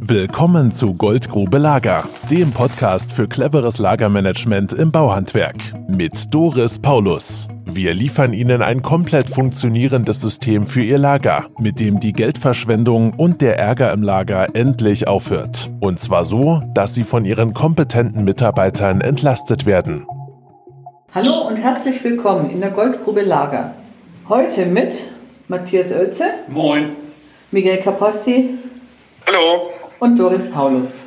Willkommen zu Goldgrube Lager, dem Podcast für cleveres Lagermanagement im Bauhandwerk mit Doris Paulus. Wir liefern Ihnen ein komplett funktionierendes System für Ihr Lager, mit dem die Geldverschwendung und der Ärger im Lager endlich aufhört. Und zwar so, dass Sie von Ihren kompetenten Mitarbeitern entlastet werden. Hallo und herzlich willkommen in der Goldgrube Lager. Heute mit Matthias Oelze. Moin. Miguel Caposti. Hallo und Doris Paulus.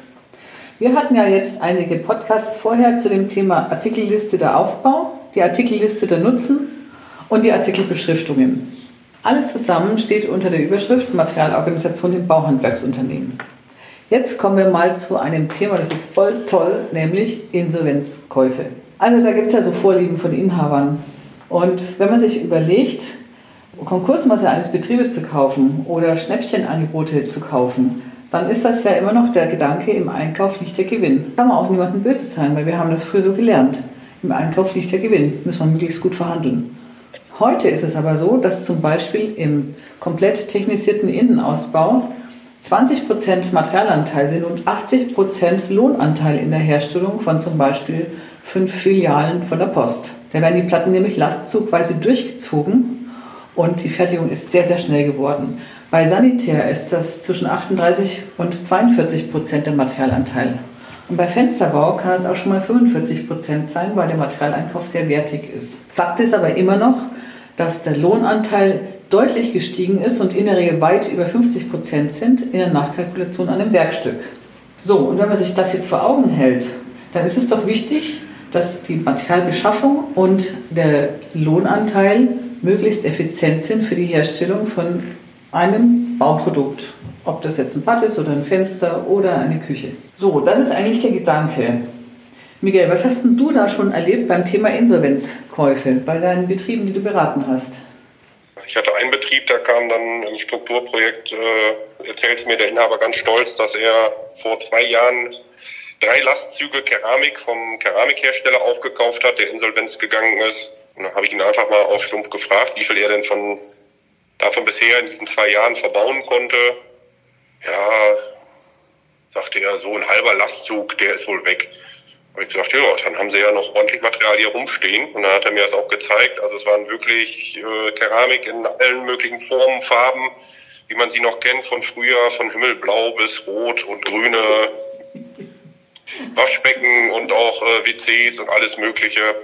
Wir hatten ja jetzt einige Podcasts vorher zu dem Thema Artikelliste der Aufbau, die Artikelliste der Nutzen und die Artikelbeschriftungen. Alles zusammen steht unter der Überschrift Materialorganisation im Bauhandwerksunternehmen. Jetzt kommen wir mal zu einem Thema, das ist voll toll, nämlich Insolvenzkäufe. Also da gibt es ja so Vorlieben von Inhabern. Und wenn man sich überlegt, Konkursmasse eines Betriebes zu kaufen oder Schnäppchenangebote zu kaufen, dann ist das ja immer noch der Gedanke, im Einkauf liegt der Gewinn. Kann man auch niemandem Böses sein, weil wir haben das früher so gelernt. Im Einkauf liegt der Gewinn, muss man möglichst gut verhandeln. Heute ist es aber so, dass zum Beispiel im komplett technisierten Innenausbau 20% Materialanteil sind und 80% Lohnanteil in der Herstellung von zum Beispiel fünf Filialen von der Post. Da werden die Platten nämlich lastzugweise durchgezogen und die Fertigung ist sehr, sehr schnell geworden. Bei Sanitär ist das zwischen 38 und 42 Prozent der Materialanteil. Und bei Fensterbau kann es auch schon mal 45 Prozent sein, weil der Materialeinkauf sehr wertig ist. Fakt ist aber immer noch, dass der Lohnanteil deutlich gestiegen ist und in der Regel weit über 50 Prozent sind in der Nachkalkulation an einem Werkstück. So, und wenn man sich das jetzt vor Augen hält, dann ist es doch wichtig, dass die Materialbeschaffung und der Lohnanteil möglichst effizient sind für die Herstellung von einem Bauprodukt. Ob das jetzt ein Bad ist oder ein Fenster oder eine Küche. So, das ist eigentlich der Gedanke. Miguel, was hast denn du da schon erlebt beim Thema Insolvenzkäufe bei deinen Betrieben, die du beraten hast? Ich hatte einen Betrieb, da kam dann ein Strukturprojekt, äh, erzählte mir der Inhaber ganz stolz, dass er vor zwei Jahren drei Lastzüge Keramik vom Keramikhersteller aufgekauft hat, der insolvenz gegangen ist. Und dann habe ich ihn einfach mal auf Stumpf gefragt, wie viel er denn von davon bisher in diesen zwei Jahren verbauen konnte, ja, sagte er, so ein halber Lastzug, der ist wohl weg. Und ich gesagt, ja, dann haben sie ja noch ordentlich Material hier rumstehen. Und dann hat er mir das auch gezeigt. Also es waren wirklich äh, Keramik in allen möglichen Formen, Farben, wie man sie noch kennt von früher, von Himmelblau bis Rot und Grüne. Waschbecken und auch äh, WCs und alles Mögliche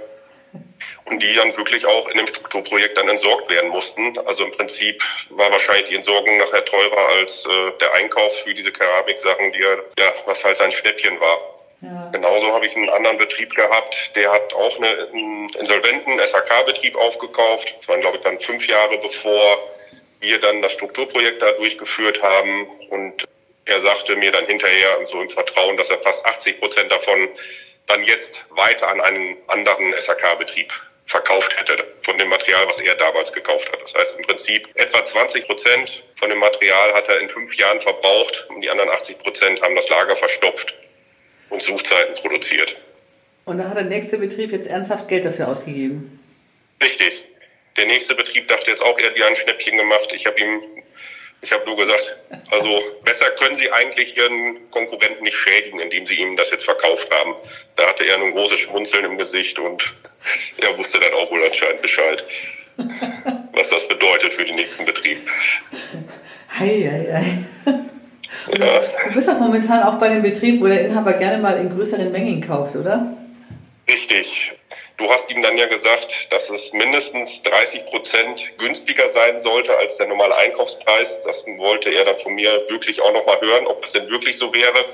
die dann wirklich auch in dem Strukturprojekt dann entsorgt werden mussten. Also im Prinzip war wahrscheinlich die Entsorgung nachher teurer als äh, der Einkauf für diese Keramiksachen, die ja, was halt sein Schnäppchen war. Ja. Genauso habe ich einen anderen Betrieb gehabt, der hat auch einen insolventen SHK-Betrieb aufgekauft. Das waren, glaube ich, dann fünf Jahre bevor wir dann das Strukturprojekt da durchgeführt haben. Und er sagte mir dann hinterher so im Vertrauen, dass er fast 80 Prozent davon dann jetzt weiter an einen anderen SHK-Betrieb verkauft hätte von dem Material, was er damals gekauft hat. Das heißt im Prinzip etwa 20 Prozent von dem Material hat er in fünf Jahren verbraucht und die anderen 80 Prozent haben das Lager verstopft und Suchzeiten produziert. Und da hat der nächste Betrieb jetzt ernsthaft Geld dafür ausgegeben? Richtig. Der nächste Betrieb dachte jetzt auch, er hat ein Schnäppchen gemacht. Ich habe ihm ich habe nur gesagt, also besser können Sie eigentlich Ihren Konkurrenten nicht schädigen, indem Sie ihm das jetzt verkauft haben. Da hatte er ein großes Schmunzeln im Gesicht und er wusste dann auch wohl anscheinend Bescheid, was das bedeutet für den nächsten Betrieb. Hei, hei, hei. Ja. Du bist auch momentan auch bei dem Betrieb, wo der Inhaber gerne mal in größeren Mengen kauft, oder? Richtig. Du hast ihm dann ja gesagt, dass es mindestens 30 Prozent günstiger sein sollte als der normale Einkaufspreis. Das wollte er dann von mir wirklich auch nochmal hören, ob das denn wirklich so wäre,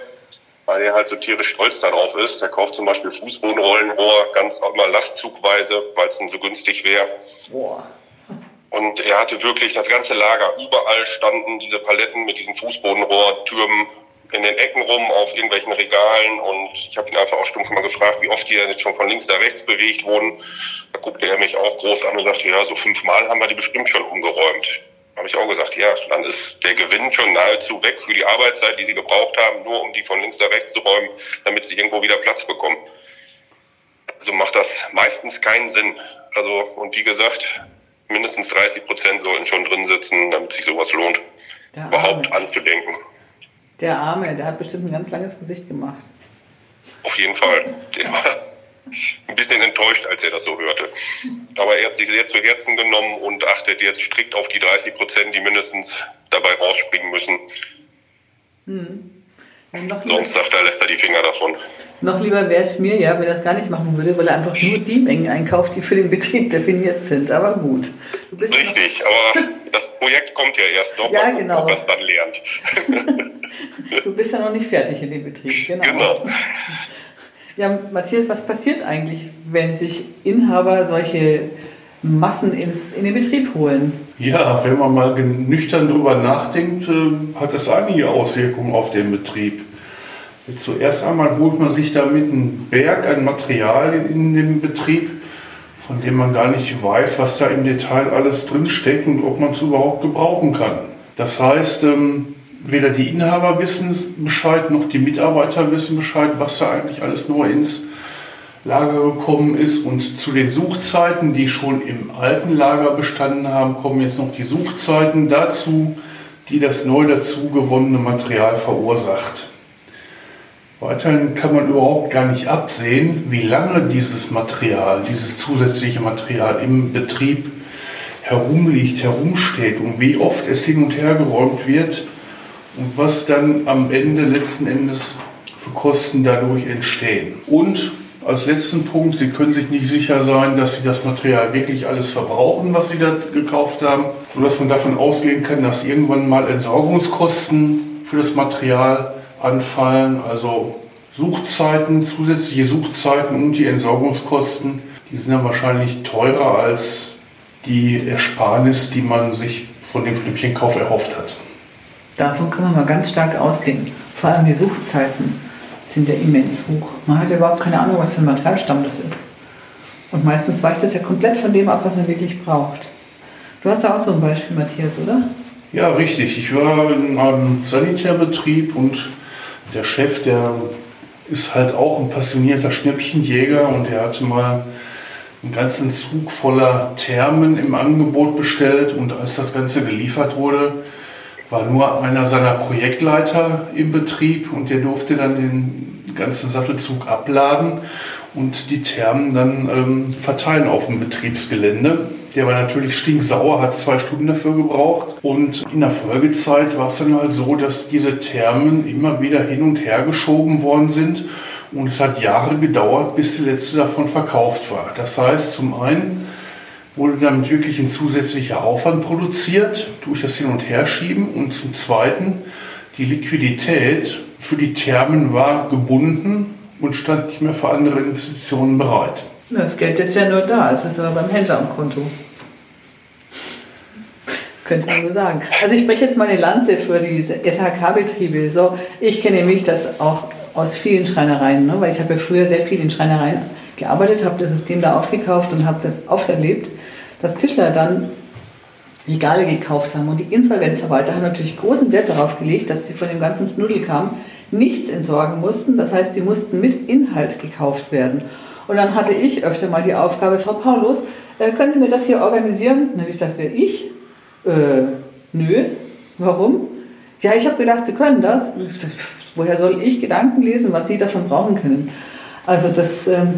weil er halt so tierisch stolz darauf ist. Er kauft zum Beispiel Fußbodenrollenrohr ganz immer lastzugweise, weil es dann so günstig wäre. Und er hatte wirklich das ganze Lager. Überall standen diese Paletten mit diesen Fußbodenrohrtürmen in den Ecken rum auf irgendwelchen Regalen und ich habe ihn einfach auch stumpf mal gefragt, wie oft die jetzt schon von links nach rechts bewegt wurden. Da guckte er mich auch groß an und sagte, ja, so fünfmal haben wir die bestimmt schon umgeräumt. Da habe ich auch gesagt, ja, dann ist der Gewinn schon nahezu weg für die Arbeitszeit, die sie gebraucht haben, nur um die von links nach rechts zu räumen, damit sie irgendwo wieder Platz bekommen. Also macht das meistens keinen Sinn. Also, und wie gesagt, mindestens 30 Prozent sollten schon drin sitzen, damit sich sowas lohnt, überhaupt anzudenken. Der Arme, der hat bestimmt ein ganz langes Gesicht gemacht. Auf jeden Fall. Der war ein bisschen enttäuscht, als er das so hörte. Aber er hat sich sehr zu Herzen genommen und achtet jetzt strikt auf die 30 Prozent, die mindestens dabei rausspringen müssen. Hm. Sonst sagt er, lässt er die Finger davon. Noch lieber wäre es mir ja, wenn er es gar nicht machen würde, weil er einfach nur die Mengen einkauft, die für den Betrieb definiert sind. Aber gut. Richtig, aber das Projekt kommt ja erst noch, ja, genau. ob er es dann lernt. du bist ja noch nicht fertig in dem Betrieb, genau. genau. Ja, Matthias, was passiert eigentlich, wenn sich Inhaber solche Massen ins, in den Betrieb holen? Ja, wenn man mal nüchtern darüber nachdenkt, äh, hat das einige Auswirkungen auf den Betrieb. Zuerst einmal holt man sich damit einen Berg an Material in den Betrieb, von dem man gar nicht weiß, was da im Detail alles drinsteckt und ob man es überhaupt gebrauchen kann. Das heißt, ähm, weder die Inhaber wissen Bescheid, noch die Mitarbeiter wissen Bescheid, was da eigentlich alles neu ins Lager gekommen ist. Und zu den Suchzeiten, die schon im alten Lager bestanden haben, kommen jetzt noch die Suchzeiten dazu, die das neu dazu gewonnene Material verursacht. Weiterhin kann man überhaupt gar nicht absehen, wie lange dieses Material, dieses zusätzliche Material im Betrieb herumliegt, herumsteht und wie oft es hin und her geräumt wird und was dann am Ende letzten Endes für Kosten dadurch entstehen. Und als letzten Punkt, Sie können sich nicht sicher sein, dass Sie das Material wirklich alles verbrauchen, was Sie da gekauft haben, sodass man davon ausgehen kann, dass irgendwann mal Entsorgungskosten für das Material anfallen, also Suchzeiten, zusätzliche Suchzeiten und die Entsorgungskosten, die sind dann wahrscheinlich teurer als die Ersparnis, die man sich von dem Schnäppchenkauf erhofft hat. Davon kann man mal ganz stark ausgehen. Vor allem die Suchzeiten sind ja immens hoch. Man hat ja überhaupt keine Ahnung, was für ein Materialstamm das ist. Und meistens weicht das ja komplett von dem ab, was man wirklich braucht. Du hast da auch so ein Beispiel, Matthias, oder? Ja, richtig. Ich war in einem Sanitärbetrieb und der Chef, der ist halt auch ein passionierter Schnäppchenjäger und er hatte mal einen ganzen Zug voller Thermen im Angebot bestellt und als das Ganze geliefert wurde, war nur einer seiner Projektleiter im Betrieb und der durfte dann den ganzen Sattelzug abladen und die Thermen dann ähm, verteilen auf dem Betriebsgelände. Der war natürlich stinksauer, hat zwei Stunden dafür gebraucht. Und in der Folgezeit war es dann halt so, dass diese Thermen immer wieder hin und her geschoben worden sind. Und es hat Jahre gedauert, bis die letzte davon verkauft war. Das heißt, zum einen wurde damit wirklich ein zusätzlicher Aufwand produziert durch das Hin- und Herschieben. Und zum Zweiten, die Liquidität für die Thermen war gebunden und stand nicht mehr für andere Investitionen bereit. Das Geld ist ja nur da, es ist aber beim Händler am Konto. Könnte man so sagen. Also ich spreche jetzt mal eine Lanze für diese SHK-Betriebe. So, ich kenne nämlich das auch aus vielen Schreinereien, ne? weil ich habe ja früher sehr viel in Schreinereien gearbeitet, habe das System da aufgekauft und habe das oft erlebt, dass Tischler dann Regale gekauft haben. Und die Insolvenzverwalter haben natürlich großen Wert darauf gelegt, dass sie von dem ganzen Schnudelkram nichts entsorgen mussten. Das heißt, die mussten mit Inhalt gekauft werden. Und dann hatte ich öfter mal die Aufgabe, Frau Paulus, äh, können Sie mir das hier organisieren? Und ich gesagt, wer ich? Äh, nö. Warum? Ja, ich habe gedacht, Sie können das. Und ich gesagt, woher soll ich Gedanken lesen, was Sie davon brauchen können? Also das ähm,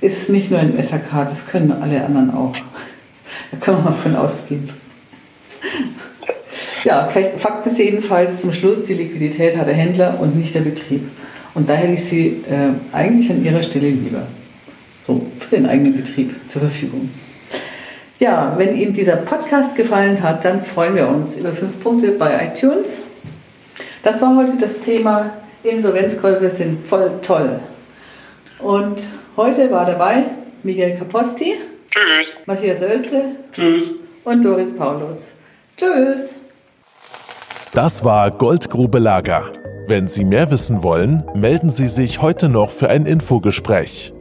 ist nicht nur im SHK, das können alle anderen auch. Da können wir mal von ausgehen. Ja, Fakt ist jedenfalls zum Schluss, die Liquidität hat der Händler und nicht der Betrieb. Und da hätte ich sie äh, eigentlich an ihrer Stelle lieber. So, für den eigenen Betrieb zur Verfügung. Ja, wenn Ihnen dieser Podcast gefallen hat, dann freuen wir uns über fünf Punkte bei iTunes. Das war heute das Thema Insolvenzkäufe sind voll toll. Und heute war dabei Miguel Caposti. Tschüss. Matthias Oelze. Tschüss. Und Doris Paulus. Tschüss. Das war Goldgrube Lager. Wenn Sie mehr wissen wollen, melden Sie sich heute noch für ein Infogespräch.